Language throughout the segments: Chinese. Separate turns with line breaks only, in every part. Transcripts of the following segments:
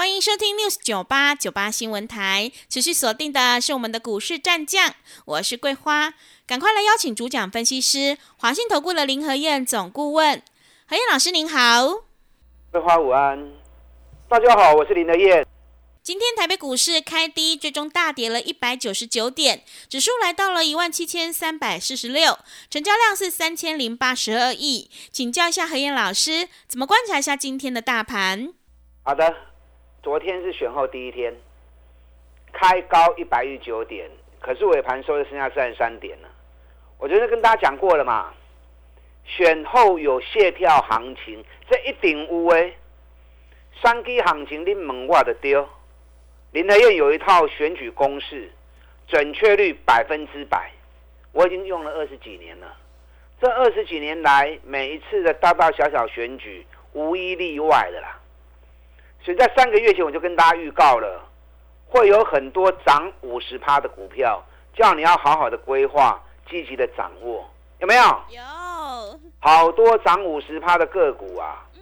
欢迎收听 News 九八九八新闻台，持续锁定的是我们的股市战将，我是桂花，赶快来邀请主讲分析师华信投顾的林和燕总顾问，何燕老师您好，
桂花午安。大家好，我是林和燕。
今天台北股市开低，最终大跌了一百九十九点，指数来到了一万七千三百四十六，成交量是三千零八十二亿。请教一下何燕老师，怎么观察一下今天的大盘？
好的，昨天是选后第一天，开高一百一十九点，可是尾盘收的剩下三十三点了。我昨天跟大家讲过了嘛，选后有卸票行情，这一定有诶。三 G 行情，你问我的丢。林德燕有一套选举公式，准确率百分之百，我已经用了二十几年了。这二十几年来，每一次的大大小小选举，无一例外的啦。所以在三个月前，我就跟大家预告了，会有很多涨五十趴的股票，叫你要好好的规划，积极的掌握，有没有？
有。
好多涨五十趴的个股啊。嗯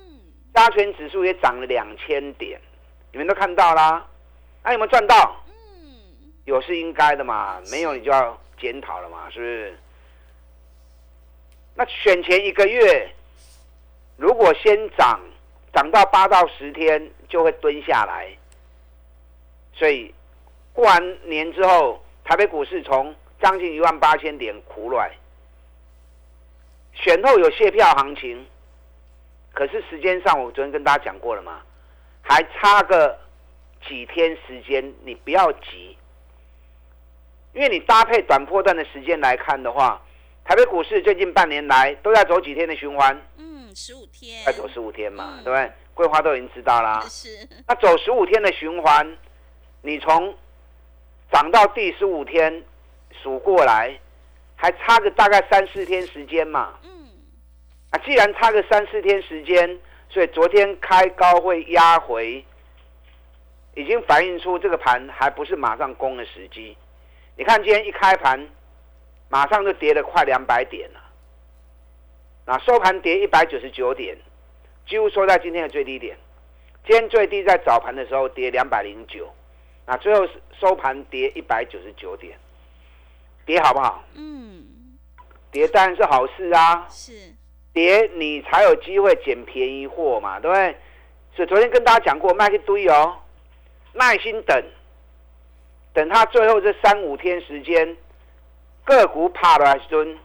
加权指数也涨了两千点，你们都看到啦。那有没有赚到？嗯，有是应该的嘛，没有你就要检讨了嘛，是不是？那选前一个月，如果先涨，涨到八到十天就会蹲下来。所以过完年之后，台北股市从将近一万八千点苦软，选后有卸票行情。可是时间上，我昨天跟大家讲过了嘛，还差个几天时间，你不要急，因为你搭配短波段的时间来看的话，台北股市最近半年来都在走几天的循环？
十五天。
快走十五天嘛，对不对？桂花都已经知道啦。
是。
那走十五天的循环，你从涨到第十五天数过来，还差个大概三四天时间嘛。啊，既然差个三四天时间，所以昨天开高会压回，已经反映出这个盘还不是马上攻的时机。你看今天一开盘，马上就跌了快两百点了。那收盘跌一百九十九点，几乎收在今天的最低点。今天最低在早盘的时候跌两百零九，那最后收盘跌一百九十九点，跌好不好？嗯，跌当然是好事啊。
是。
跌你才有机会捡便宜货嘛，对不对？所以昨天跟大家讲过，卖一堆哦，耐心等，等它最后这三五天时间，个股爬了一尊，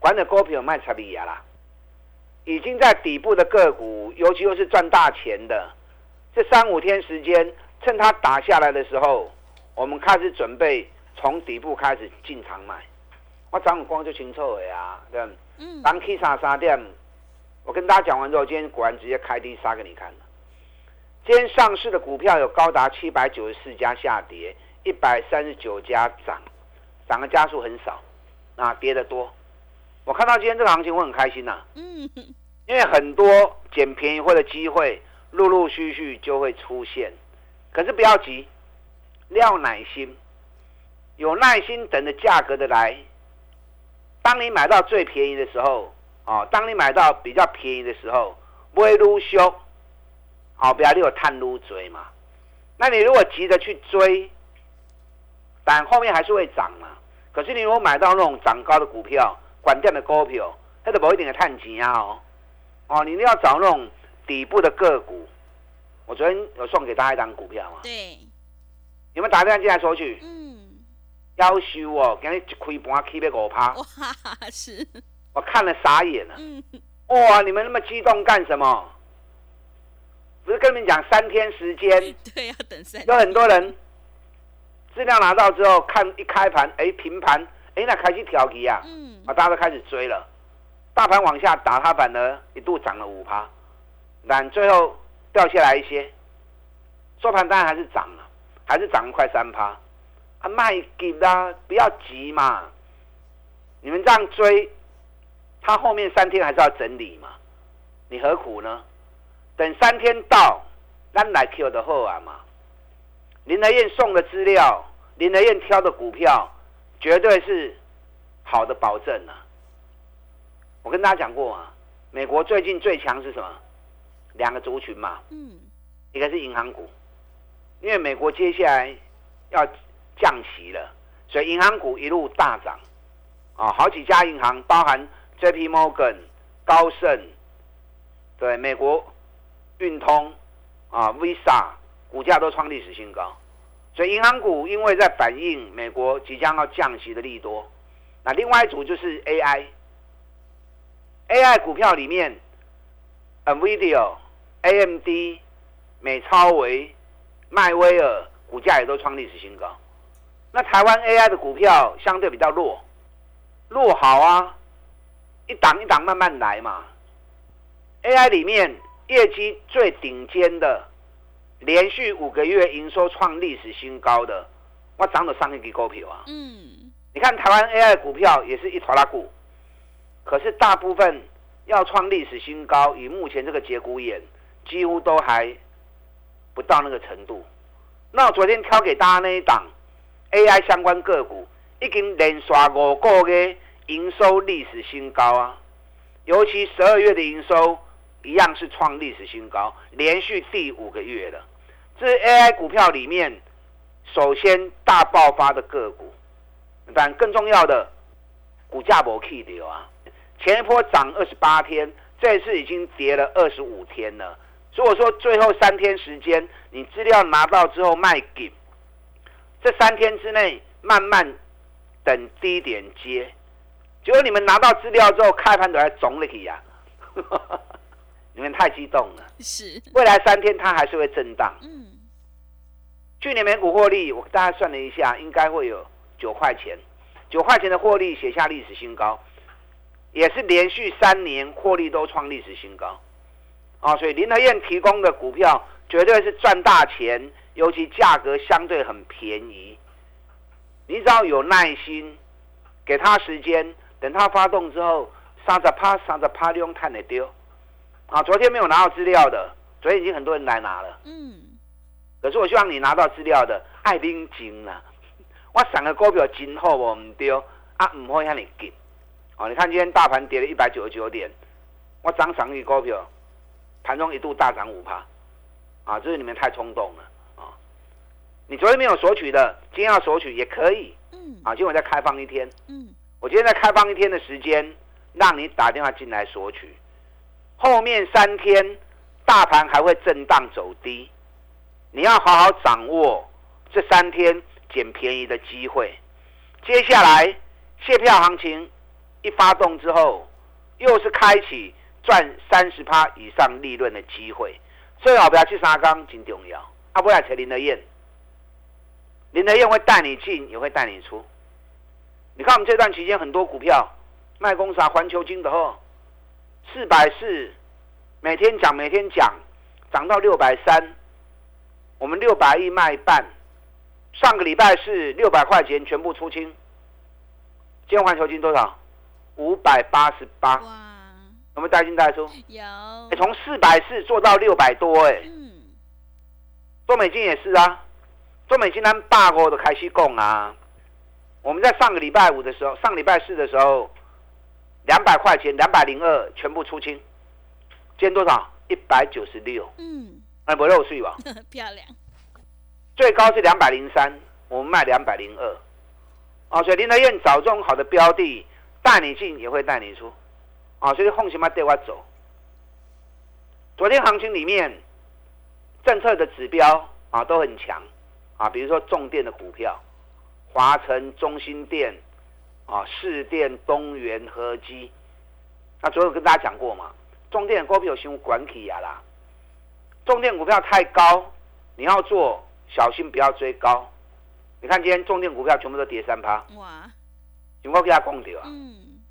管的股票卖差利亚啦，已经在底部的个股，尤其又是赚大钱的，这三五天时间，趁它打下来的时候，我们开始准备从底部开始进场买。我张五光就清楚的呀，对嗯。当 K 三三点，我跟大家讲完之后，今天果然直接开低杀给你看了。今天上市的股票有高达七百九十四家下跌，一百三十九家涨，涨的家数很少，啊，跌的多。我看到今天这个行情，我很开心呐。嗯。因为很多捡便宜货的机会，陆陆续续就会出现。可是不要急，要耐心，有耐心等着价格的来。当你买到最便宜的时候，哦，当你买到比较便宜的时候，不会撸修，好，不要你有探撸追嘛。那你如果急着去追，但后面还是会涨嘛。可是你如果买到那种涨高的股票，管店的股票，它都不一定的探钱啊哦。哦，你一定要找那种底部的个股。我昨天有送给大家一张股票嘛？
对。
有没有打电话进来索取？嗯。要求哦，今日一开盘起要五趴，哇，
是，
我看了傻眼了。嗯，哇，你们那么激动干什么？不是跟你们讲三天时间？
对，要等三。
有很多人资料拿到之后，看一开盘，哎，平盘，哎，那开始调皮啊，嗯，啊，大家都开始追了。大盘往下打，它反而一度涨了五趴，但最后掉下来一些，收盘当然还是涨了，还是涨了快三趴。啊卖给啦，不要急嘛。你们这样追，它后面三天还是要整理嘛？你何苦呢？等三天到，咱来 Q 的后啊嘛。林德燕送的资料，林德燕挑的股票，绝对是好的保证啊！我跟大家讲过啊，美国最近最强是什么？两个族群嘛，嗯，一个是银行股，因为美国接下来要降息了，所以银行股一路大涨啊，好几家银行，包含 J.P. Morgan、高盛，对，美国运通啊，Visa。股价都创历史新高，所以银行股因为在反映美国即将要降息的利多。那另外一组就是 AI，AI 股票里面，NVIDIA、AMD、美超维、迈威尔股价也都创历史新高。那台湾 AI 的股票相对比较弱，弱好啊，一档一档慢慢来嘛。AI 里面业绩最顶尖的。连续五个月营收创历史新高，的我涨了上一支股票啊。嗯，你看台湾 AI 股票也是一坨拉股，可是大部分要创历史新高，以目前这个节骨眼，几乎都还不到那个程度。那我昨天挑给大家那一档 AI 相关个股，已经连续五个月营收历史新高啊，尤其十二月的营收一样是创历史新高，连续第五个月了。这 AI 股票里面首先大爆发的个股，但更重要的股价没 K 掉啊！前一波涨二十八天，这次已经跌了二十五天了。所以我说最后三天时间，你资料拿到之后卖给，这三天之内慢慢等低点接。结果你们拿到资料之后，开盘都还肿了起呀！你们太激动了。
是，
未来三天它还是会震荡。嗯，去年美股获利，我大概算了一下，应该会有九块钱，九块钱的获利写下历史新高，也是连续三年获利都创历史新高。啊，所以林和燕提供的股票绝对是赚大钱，尤其价格相对很便宜。你只要有耐心，给他时间，等他发动之后，三十趴、三十趴，用碳的丢。啊，昨天没有拿到资料的，昨天已经很多人来拿了。嗯，可是我希望你拿到资料的，爱拎金啦。我上个股票今后我唔丢啊，唔可以向你给。哦，你看今天大盘跌了一百九十九点，我涨上一股票，盘中一度大涨五趴。啊，这是你们太冲动了啊！你昨天没有索取的，今天要索取也可以。嗯，啊，今天我再开放一天。嗯，我今天再开放一天的时间，让你打电话进来索取。后面三天，大盘还会震荡走低，你要好好掌握这三天捡便宜的机会。接下来，卸票行情一发动之后，又是开启赚三十趴以上利润的机会。最好不要去沙钢，真重要。阿不要扯林德燕，林德燕会带你进，也会带你出。你看我们这段期间很多股票卖公啥环球金的后。四百四，每天讲每天讲，涨到六百三，我们六百亿卖半，上个礼拜是六百块钱全部出清，今天环球金多少？五百八十八，哇，有没有带进带出？
有，
从四百四做到六百多，哎，嗯，中美金也是啊，中美金单大锅的开始供啊，我们在上个礼拜五的时候，上礼拜四的时候。两百块钱，两百零二全部出清，今天多少？一百九十六。嗯，哎，不漏税吧？
漂亮。
最高是两百零三，我们卖两百零二。啊，所以林德燕找这种好的标的，带你进也会带你出。啊，所以放心嘛，带我走。昨天行情里面，政策的指标啊都很强啊，比如说重电的股票，华晨、中心电。啊，市电、东元、合基，那昨天跟大家讲过嘛，中电股票先管起呀啦，重电股票太高，你要做小心不要追高。你看今天重电股票全部都跌三趴，哇！有没有给他讲掉啊？嗯，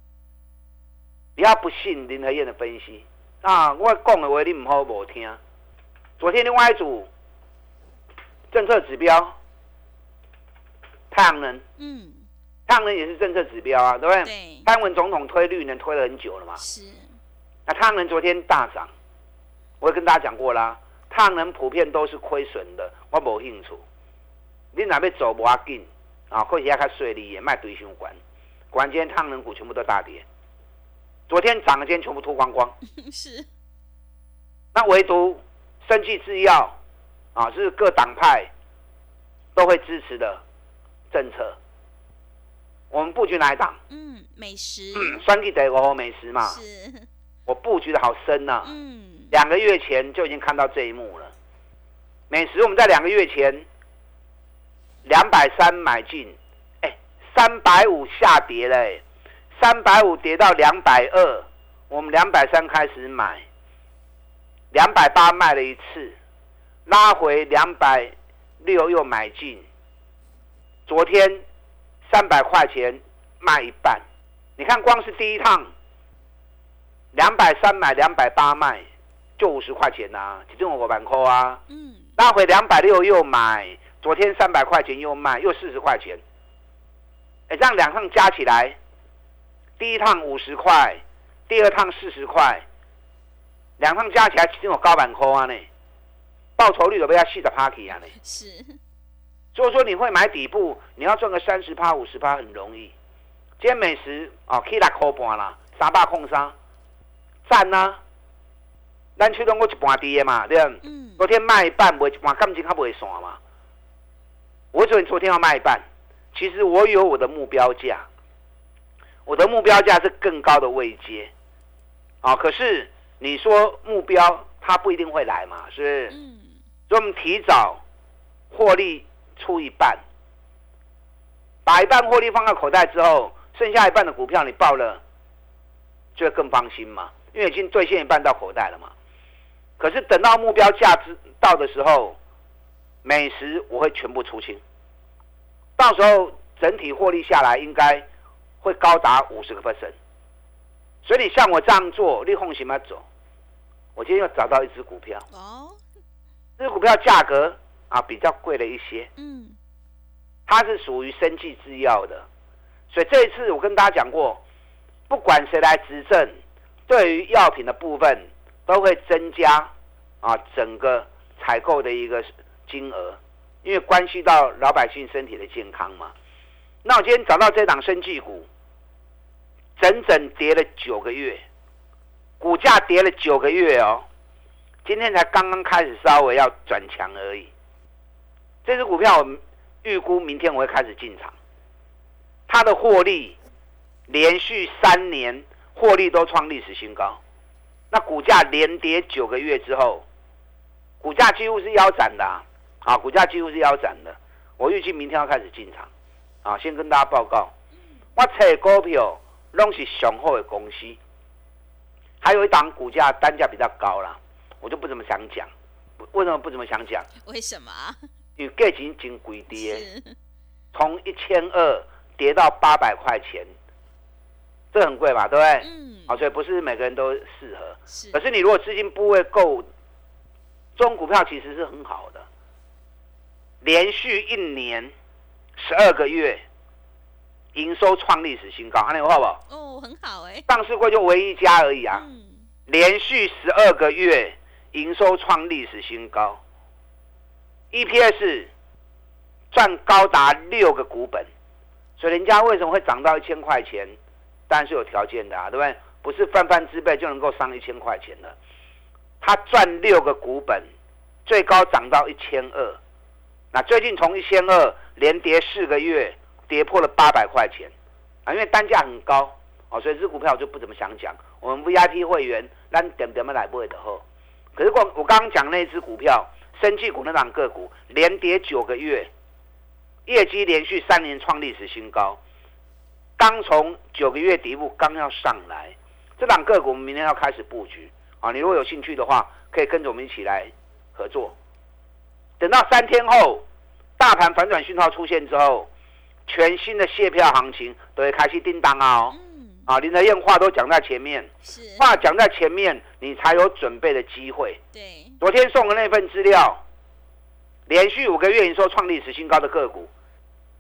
不要不信林和燕的分析啊，我讲的话你唔好无听。昨天另外一组政策指标，太阳能，嗯。太阳能也是政策指标啊，对不对？
对，
蔡英文总统推绿能推了很久了嘛。
是，
那太阳能昨天大涨，我也跟大家讲过啦，太阳能普遍都是亏损的，我无兴趣。你哪边走不要紧啊？或许要看税利也卖堆胸管，果然今天太阳能股全部都大跌，昨天涨的今天全部脱光光。
是，
那唯独生技制药啊，是各党派都会支持的政策。我们布局哪一档？
嗯，美食。
嗯，双季得我美食嘛，
是，
我布局的好深呐、
嗯，
两个月前就已经看到这一幕了。美食我们在两个月前两百三买进，哎，三百五下跌嘞，三百五跌到两百二，我们两百三开始买，两百八卖了一次，拉回两百六又买进，昨天三百块钱卖一半，你看光是第一趟两百三买两百八卖，就五十块钱呐、其中我板扣啊，
嗯，
拉回两百六又买，昨天三百块钱又卖，又四十块钱，哎，这样两趟加起来，第一趟五十块，第二趟四十块，两趟加起来其中有高板扣啊呢，报酬率有没有四十趴起啊呢？
是，
所以说你会买底部，你要赚个三十趴、五十趴很容易。今天美食啊，起来扣半啦，三百空三，赞呐、咱驱动过一半跌的嘛，对吧？
嗯，
昨天卖一半，卖一半，感情它不会散嘛。我昨天昨天要卖一半，其实我有我的目标价，我的目标价是更高的位阶，啊，可是你说目标它不一定会来嘛，是不是？
嗯，
所以我们提早获利出一半，把一半获利放到口袋之后，剩下一半的股票你报了，就会更放心嘛，因为已经兑现一半到口袋了嘛。可是等到目标价值到的时候，美食我会全部出清，到时候整体获利下来应该会高达五十个 percent。所以你像我这样做，立红行吗走？我今天又找到一只股票。
哦，
这只股票价格啊比较贵了一些，
嗯，
它是属于生技制药的，所以这一次我跟大家讲过，不管谁来执政，对于药品的部分都会增加啊整个采购的一个金额，因为关系到老百姓身体的健康嘛。那我今天找到这档生技股，整整跌了九个月，股价跌了九个月哦，今天才刚刚开始稍微要转强而已。这只股票我预估明天我会开始进场，它的获利连续三年获利都创历史新高，那股价连跌九个月之后，股价几乎是腰斩的啊，啊股价几乎是腰斩的。我预计明天要开始进场，啊，先跟大家报告，我找股票拢是雄厚的公司，还有一档股价单价比较高啦，我就不怎么想讲。为什么不怎么想讲？
为什么？
因为价钱真贵跌，
是，
从一千二跌到八百块钱，这很贵嘛？对不对？
嗯，
好，所以不是每个人都适合。
是
可，是你如果资金部位够，这种股票其实是很好的，连续一年十二个月营收创历史新高，安利好不好？
哦，很好哎，
上市柜就唯一一家而已啊，
嗯，
连续十二个月营收创历史新高，EPS 赚高达六个股本，所以人家为什么会涨到一千块钱？当然是有条件的啊，对不对？不是泛泛之辈就能够上一千块钱的，他赚六个股本，最高涨到一千二，那最近从一千二连跌四个月，跌破了八百块钱啊，因为单价很高哦，所以这股票我就不怎么想讲。我们 VIP 会员，咱点点么来不会的后。可是我我刚刚讲那只股票，生技股那档个股，连跌九个月，业绩连续三年创历史新高，刚从九个月底部刚要上来，这档个股我们明天要开始布局啊！你如果有兴趣的话，可以跟着我们一起来合作。等到三天后，大盘反转讯号出现之后，全新的卸票行情都会开始叮当啊、哦！
嗯，
啊，林德燕话都讲在前面，
是，
话讲在前面，你才有准备的机会。
对，
昨天送的那份资料，连续五个月营收创历史新高的个股，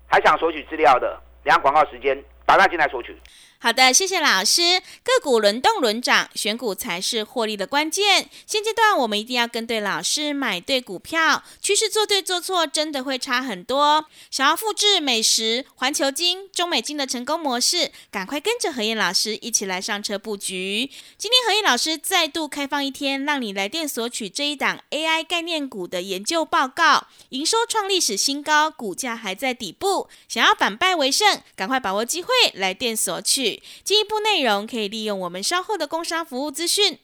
还想索取资料的，两广告时间，打电进来索取。
好的，谢谢老师。个股轮动轮涨，选股才是获利的关键。现阶段我们一定要跟对老师，买对股票。趋势做对做错，真的会差很多。想要复制美食、环球金、中美金的成功模式，赶快跟着何燕老师一起来上车布局。今天何燕老师再度开放一天，让你来电索取这一档 AI 概念股的研究报告，营收创历史新高，股价还在底部。想要反败为胜，赶快把握机会来电索取。进一步内容可以利用我们稍后的工商服务资讯。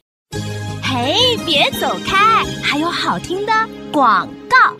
嘿，别走开，还有好听的广告。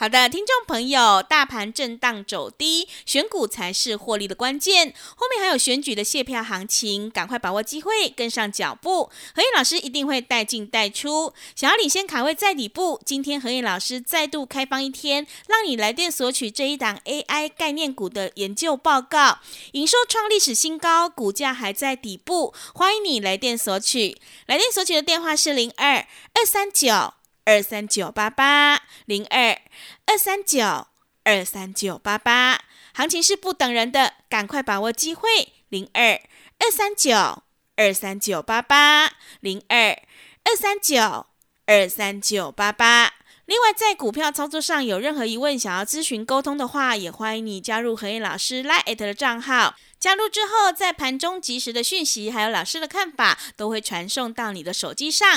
好的，听众朋友，大盘震荡走低，选股才是获利的关键。后面还有选举的卸票行情，赶快把握机会，跟上脚步。何燕老师一定会带进带出。想要领先卡位在底部，今天何燕老师再度开放一天，让你来电索取这一档 AI 概念股的研究报告，营收创历史新高，股价还在底部，欢迎你来电索取。来电索取的电话是零二二三九。二三九八八零二二三九二三九八八，行情是不等人的，赶快把握机会。零二二三九二三九八八零二二三九二三九八八。另外，在股票操作上有任何疑问，想要咨询沟通的话，也欢迎你加入何燕老师 Line 的账号。加入之后，在盘中及时的讯息，还有老师的看法，都会传送到你的手机上。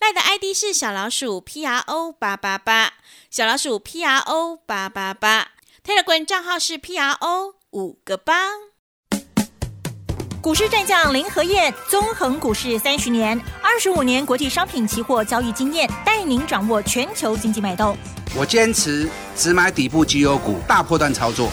赖的 ID 是小老鼠 P R O 八八八，小老鼠 P R O 八八八。Telegram 账号是 P R O 五个八。
股市战将林和燕，纵横股市三十年，二十五年国际商品期货交易经验，带您掌握全球经济脉动。
我坚持只买底部绩优股，大波段操作。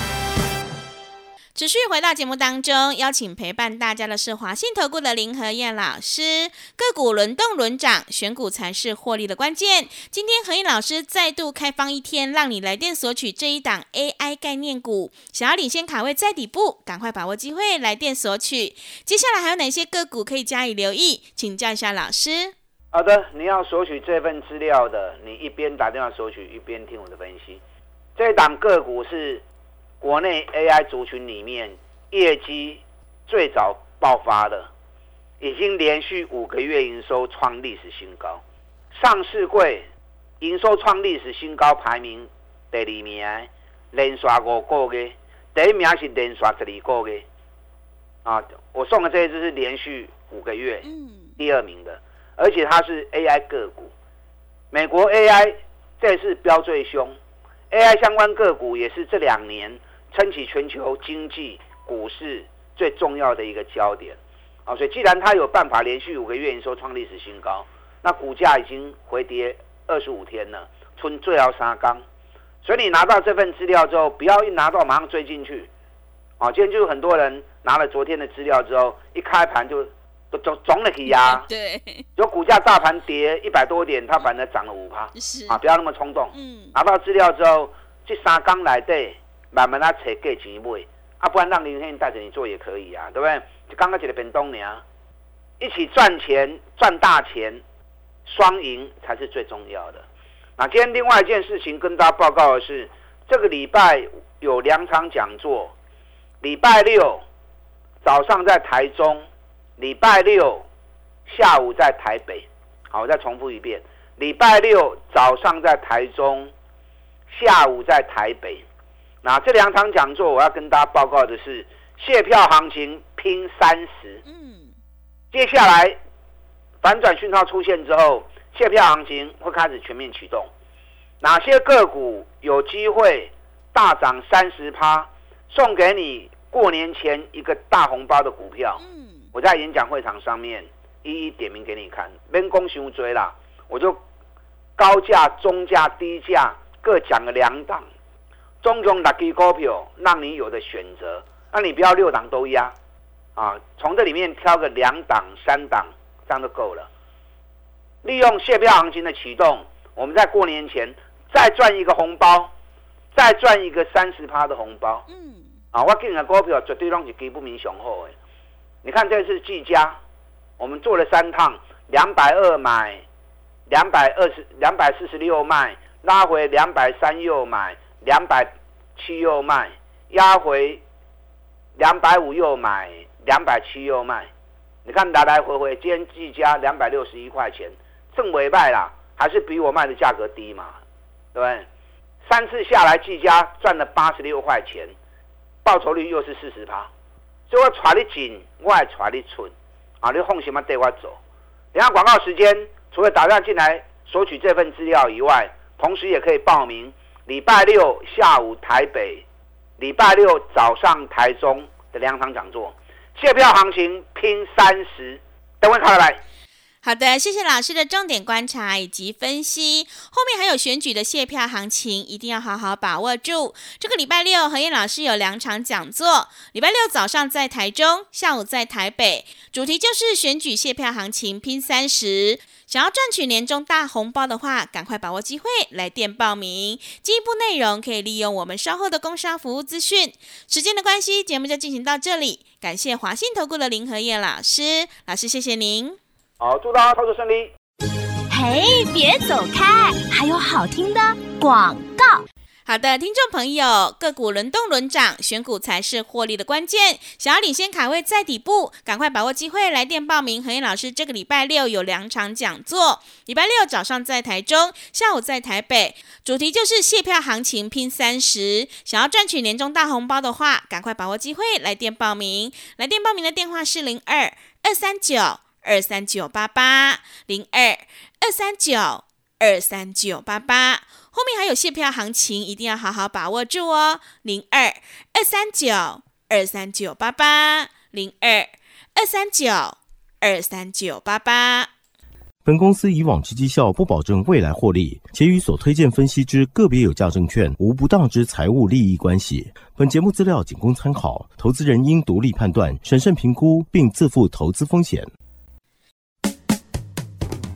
持续回到节目当中，邀请陪伴大家的是华信投顾的林和燕老师。个股轮动轮涨，选股才是获利的关键。今天何燕老师再度开放一天，让你来电索取这一档 AI 概念股。想要领先卡位在底部，赶快把握机会来电索取。接下来还有哪些个股可以加以留意？请教一下老师。
好的，你要索取这份资料的，你一边打电话索取，一边听我的分析。这档个股是。国内 AI 族群里面业绩最早爆发的，已经连续五个月营收创历史新高，上市柜营收创历史新高排名第二名，连刷五个月，第一名是连刷十二个月。啊，我送的这一支是连续五个月第二名的，而且它是 AI 个股，美国 AI 这次飙最凶，AI 相关个股也是这两年。撑起全球经济、股市最重要的一个焦点，啊，所以既然它有办法连续五个月营收创历史新高，那股价已经回跌二十五天了，春最要杀缸，所以你拿到这份资料之后，不要一拿到马上追进去，啊，今天就有很多人拿了昨天的资料之后，一开盘就都总总了起压，
对，
有股价大盘跌一百多点，它反而涨了五趴，
是。
啊，不要那么冲动，嗯，拿到资料之后，这三缸来对。慢慢啊，扯给钱买，啊，不然让林天带着你做也可以啊，对不对？就刚刚讲的变动呢，一起赚钱赚大钱，双赢才是最重要的。那今天另外一件事情跟大家报告的是，这个礼拜有两场讲座，礼拜六早上在台中，礼拜六下午在台北。好，我再重复一遍，礼拜六早上在台中，下午在台北。那这两场讲座，我要跟大家报告的是，卸票行情拼三十。嗯，接下来反转讯号出现之后，卸票行情会开始全面启动。哪些个股有机会大涨三十趴，送给你过年前一个大红包的股票？嗯，我在演讲会场上面一一点名给你看，边攻熊追啦，我就高价、中价、低价各讲了两档。中中 lucky 股票，让你有的选择，那你不要六档都压，啊，从这里面挑个两档、三档，这样就够了。利用卸票行情的启动，我们在过年前再赚一个红包，再赚一个三十趴的红包。嗯，啊，我给你的股票绝对让你给不明雄厚的。你看这次技嘉，我们做了三趟，两百二买，两百二十两百四十六卖，拉回两百三又买，两百七又卖，压回两百五又买，两百七又卖。你看来来回回，今天技嘉两百六十一块钱，正尾卖啦，还是比我卖的价格低嘛？对不对？三次下来，技嘉赚了八十六块钱，报酬率又是四十趴。所以我揣你紧，我也揣你寸，啊，你放心嘛带我走。等下广告时间，除了打电话进来索取这份资料以外，同时也可以报名礼拜六下午台北、礼拜六早上台中的两场讲座。借票行情拼三十，等会看来。
好的，谢谢老师的重点观察以及分析。后面还有选举的谢票行情，一定要好好把握住。这个礼拜六，何燕老师有两场讲座，礼拜六早上在台中，下午在台北，主题就是选举谢票行情拼三十。想要赚取年终大红包的话，赶快把握机会来电报名。进一步内容可以利用我们稍后的工商服务资讯。时间的关系，节目就进行到这里。感谢华信投顾的林和燕老师，老师谢谢您。
好，祝大家操作顺利。
嘿，别走开，还有好听的广告。
好的，听众朋友，个股轮动轮涨，选股才是获利的关键。想要领先卡位在底部，赶快把握机会，来电报名。何燕老师这个礼拜六有两场讲座，礼拜六早上在台中，下午在台北，主题就是卸票行情拼三十。想要赚取年终大红包的话，赶快把握机会，来电报名。来电报名的电话是零二二三九。二三九八八零二二三九二三九八八，后面还有现票行情，一定要好好把握住哦。零二二三九二三九八八零二二三九二三九八八。
本公司以往之绩效不保证未来获利，且与所推荐分析之个别有价证券无不当之财务利益关系。本节目资料仅供参考，投资人应独立判断、审慎评估，并自负投资风险。